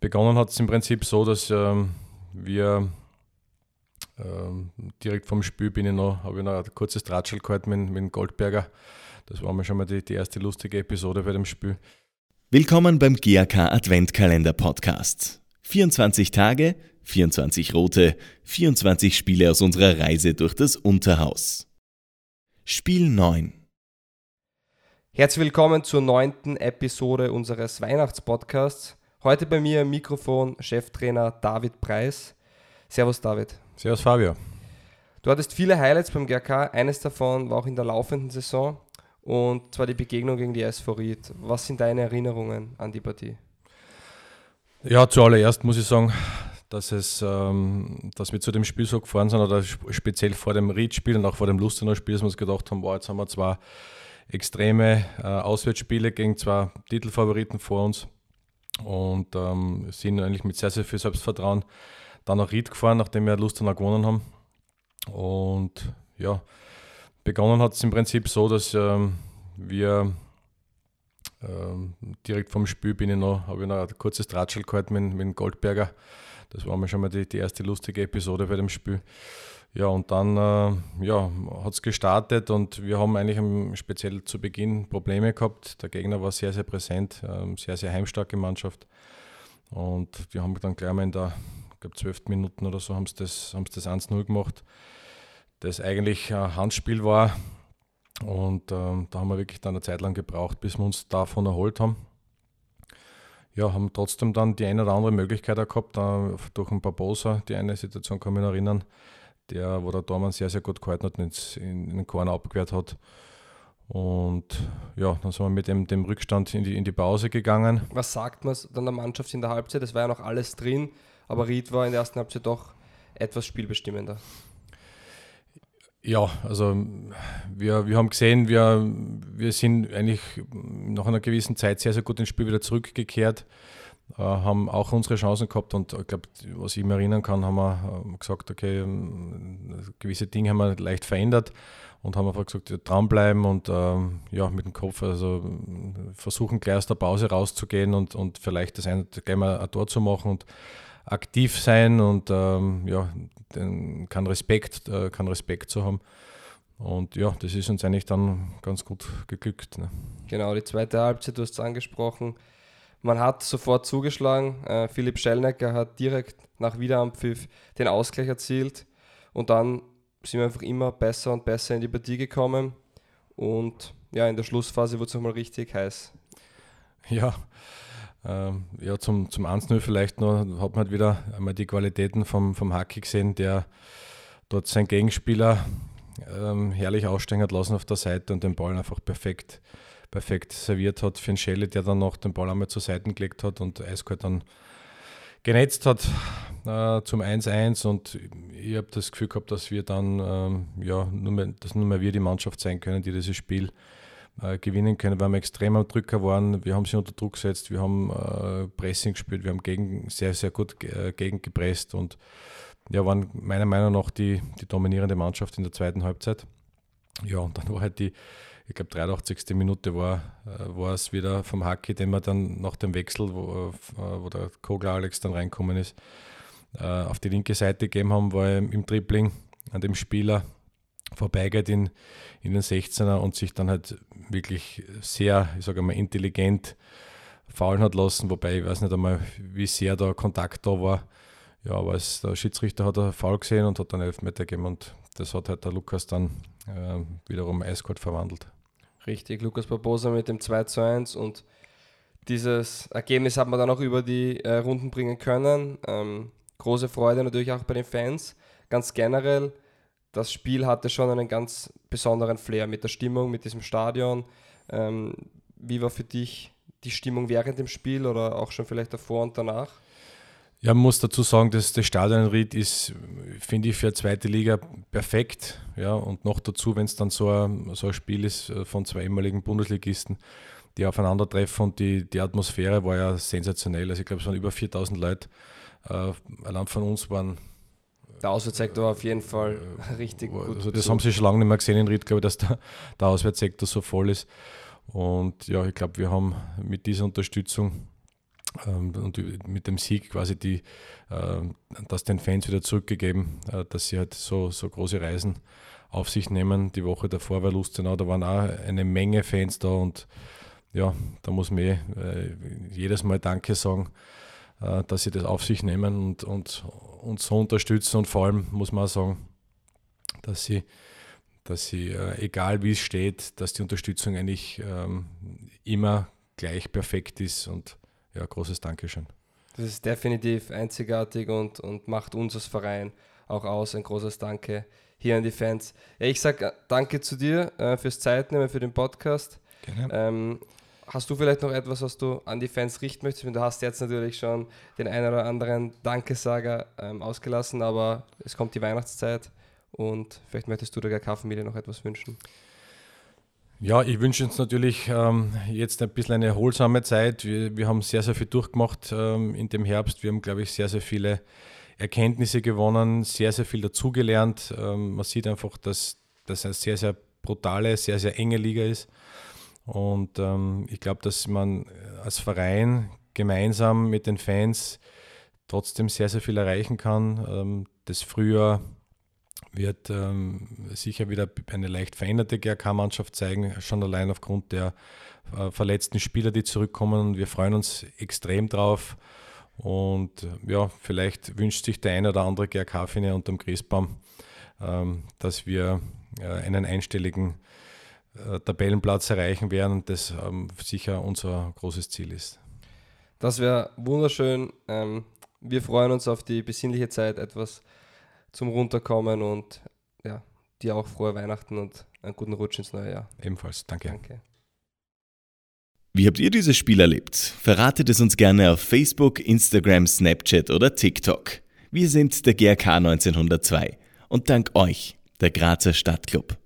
Begonnen hat es im Prinzip so, dass ähm, wir ähm, direkt vom Spiel bin ich noch, habe ich noch ein kurzes Tratschel gehalten mit, mit Goldberger. Das war mir schon mal die, die erste lustige Episode bei dem Spiel. Willkommen beim GAK Adventkalender Podcast. 24 Tage, 24 rote, 24 Spiele aus unserer Reise durch das Unterhaus. Spiel 9. Herzlich willkommen zur neunten Episode unseres Weihnachtspodcasts. Heute bei mir im Mikrofon Cheftrainer David Preis. Servus David. Servus Fabio. Du hattest viele Highlights beim GRK. Eines davon war auch in der laufenden Saison und zwar die Begegnung gegen die SV Ried. Was sind deine Erinnerungen an die Partie? Ja, zuallererst muss ich sagen, dass, es, ähm, dass wir zu dem Spiel so gefahren sind, oder speziell vor dem Ried-Spiel und auch vor dem Lustener Spiel, dass wir uns gedacht haben, wow, jetzt haben wir zwei extreme äh, Auswärtsspiele gegen zwei Titelfavoriten vor uns und ähm, sind eigentlich mit sehr, sehr viel Selbstvertrauen dann nach Ried gefahren, nachdem wir Lustenau gewonnen haben. Und ja, begonnen hat es im Prinzip so, dass ähm, wir ähm, direkt vom Spiel bin ich noch, habe ich noch ein kurzes Tratschel gehalten mit, mit Goldberger. Das war mir schon mal die, die erste lustige Episode bei dem Spiel. Ja, und dann äh, ja, hat es gestartet und wir haben eigentlich speziell zu Beginn Probleme gehabt. Der Gegner war sehr, sehr präsent, äh, sehr, sehr heimstarke Mannschaft. Und die haben dann gleich mal in der, ich glaube, zwölften Minuten oder so, haben sie das, das 1-0 gemacht, das eigentlich ein Handspiel war. Und äh, da haben wir wirklich dann eine Zeit lang gebraucht, bis wir uns davon erholt haben. Ja, haben trotzdem dann die eine oder andere Möglichkeit auch gehabt, durch ein Barbosa, die eine Situation kann ich mich erinnern, der, wo der Tormann sehr, sehr gut gehalten hat und in, in den Corner abgewehrt hat. Und ja, dann sind wir mit dem, dem Rückstand in die, in die Pause gegangen. Was sagt man dann der Mannschaft in der Halbzeit? Es war ja noch alles drin, aber Ried war in der ersten Halbzeit doch etwas spielbestimmender. Ja, also wir, wir haben gesehen, wir, wir sind eigentlich nach einer gewissen Zeit sehr, sehr gut ins Spiel wieder zurückgekehrt. Äh, haben auch unsere Chancen gehabt und ich glaube, was ich mir erinnern kann, haben wir äh, gesagt, okay, ähm, gewisse Dinge haben wir leicht verändert und haben einfach gesagt, dranbleiben und ähm, ja, mit dem Kopf, also versuchen gleich aus der Pause rauszugehen und, und vielleicht das eine gleich mal ein Tor zu machen und aktiv sein und ähm, ja, den, kann Respekt, äh, Respekt zu haben. Und ja, das ist uns eigentlich dann ganz gut geglückt. Ne? Genau, die zweite Halbzeit, du hast es angesprochen, man hat sofort zugeschlagen. Äh, Philipp Schellnecker hat direkt nach Wiederanpfiff den Ausgleich erzielt. Und dann sind wir einfach immer besser und besser in die Partie gekommen. Und ja, in der Schlussphase wurde es nochmal richtig heiß. Ja, ähm, ja zum, zum 1-0 vielleicht noch, hat man halt wieder einmal die Qualitäten vom, vom Haki gesehen, der dort seinen Gegenspieler ähm, herrlich ausstehen hat lassen auf der Seite und den Ball einfach perfekt perfekt serviert hat für einen Schelle, der dann noch den Ball einmal zur Seite gelegt hat und eiskalt dann genetzt hat äh, zum 1-1 und ich habe das Gefühl gehabt, dass wir dann ähm, ja, nur mehr, dass nur mehr wir die Mannschaft sein können, die dieses Spiel äh, gewinnen können, weil wir extrem am Drücker waren, wir haben sie unter Druck gesetzt, wir haben äh, Pressing gespielt, wir haben gegen, sehr, sehr gut äh, gegengepresst und ja, waren meiner Meinung nach die, die dominierende Mannschaft in der zweiten Halbzeit. Ja, und dann war halt die, ich glaube 83. Minute war, äh, war es wieder vom Hacki, den wir dann nach dem Wechsel, wo, äh, wo der Kogler Alex dann reinkommen ist, äh, auf die linke Seite gegeben haben, war er im Dribbling an dem Spieler vorbeigeht in, in den 16er und sich dann halt wirklich sehr, ich sage mal, intelligent faulen hat lassen, wobei ich weiß nicht einmal, wie sehr da Kontakt da war. Ja, aber es, der Schiedsrichter hat einen Foul gesehen und hat dann Elfmeter gegeben und das hat halt der Lukas dann äh, wiederum eiskalt verwandelt. Richtig, Lukas Barbosa mit dem 2 zu 1 und dieses Ergebnis hat man dann auch über die äh, Runden bringen können. Ähm, große Freude natürlich auch bei den Fans. Ganz generell, das Spiel hatte schon einen ganz besonderen Flair mit der Stimmung, mit diesem Stadion. Ähm, wie war für dich die Stimmung während dem Spiel oder auch schon vielleicht davor und danach? Ja, man muss dazu sagen, dass das Stadion Ried ist, finde ich, für eine zweite Liga perfekt. Ja, und noch dazu, wenn es dann so ein, so ein Spiel ist äh, von zwei ehemaligen Bundesligisten, die aufeinandertreffen und die, die Atmosphäre war ja sensationell. Also ich glaube, es waren über 4000 Leute. Äh, allein von uns waren der Auswärtssektor war auf jeden Fall äh, richtig gut. Also das haben sie schon lange nicht mehr gesehen in Ried, glaube ich, dass der, der Auswärtssektor so voll ist. Und ja, ich glaube, wir haben mit dieser Unterstützung und mit dem Sieg quasi die, äh, das den Fans wieder zurückgegeben, äh, dass sie halt so, so große Reisen auf sich nehmen. Die Woche davor war Lustenau, da waren auch eine Menge Fans da und ja, da muss man eh, äh, jedes Mal Danke sagen, äh, dass sie das auf sich nehmen und, und uns so unterstützen und vor allem muss man auch sagen, dass sie, dass sie egal wie es steht, dass die Unterstützung eigentlich ähm, immer gleich perfekt ist und ja, großes Dankeschön. Das ist definitiv einzigartig und, und macht uns als Verein auch aus. Ein großes Danke hier an die Fans. Ja, ich sage danke zu dir äh, fürs Zeitnehmen, für den Podcast. Ähm, hast du vielleicht noch etwas, was du an die Fans richten möchtest? Du hast jetzt natürlich schon den einen oder anderen Dankesager ähm, ausgelassen, aber es kommt die Weihnachtszeit und vielleicht möchtest du der GK-Familie noch etwas wünschen. Ja, ich wünsche uns natürlich ähm, jetzt ein bisschen eine erholsame Zeit. Wir, wir haben sehr, sehr viel durchgemacht ähm, in dem Herbst. Wir haben, glaube ich, sehr, sehr viele Erkenntnisse gewonnen, sehr, sehr viel dazugelernt. Ähm, man sieht einfach, dass das eine sehr, sehr brutale, sehr, sehr enge Liga ist. Und ähm, ich glaube, dass man als Verein gemeinsam mit den Fans trotzdem sehr, sehr viel erreichen kann. Ähm, das Frühjahr wird ähm, sicher wieder eine leicht veränderte GRK-Mannschaft zeigen, schon allein aufgrund der äh, verletzten Spieler, die zurückkommen. Wir freuen uns extrem drauf. Und äh, ja, vielleicht wünscht sich der eine oder andere GRK-Fine unterm Christbaum, ähm, dass wir äh, einen einstelligen äh, Tabellenplatz erreichen werden das ähm, sicher unser großes Ziel ist. Das wäre wunderschön. Ähm, wir freuen uns auf die besinnliche Zeit, etwas zum Runterkommen und ja, dir auch frohe Weihnachten und einen guten Rutsch ins neue Jahr. Ebenfalls, danke. danke. Wie habt ihr dieses Spiel erlebt? Verratet es uns gerne auf Facebook, Instagram, Snapchat oder TikTok. Wir sind der GRK 1902 und dank euch, der Grazer Stadtclub.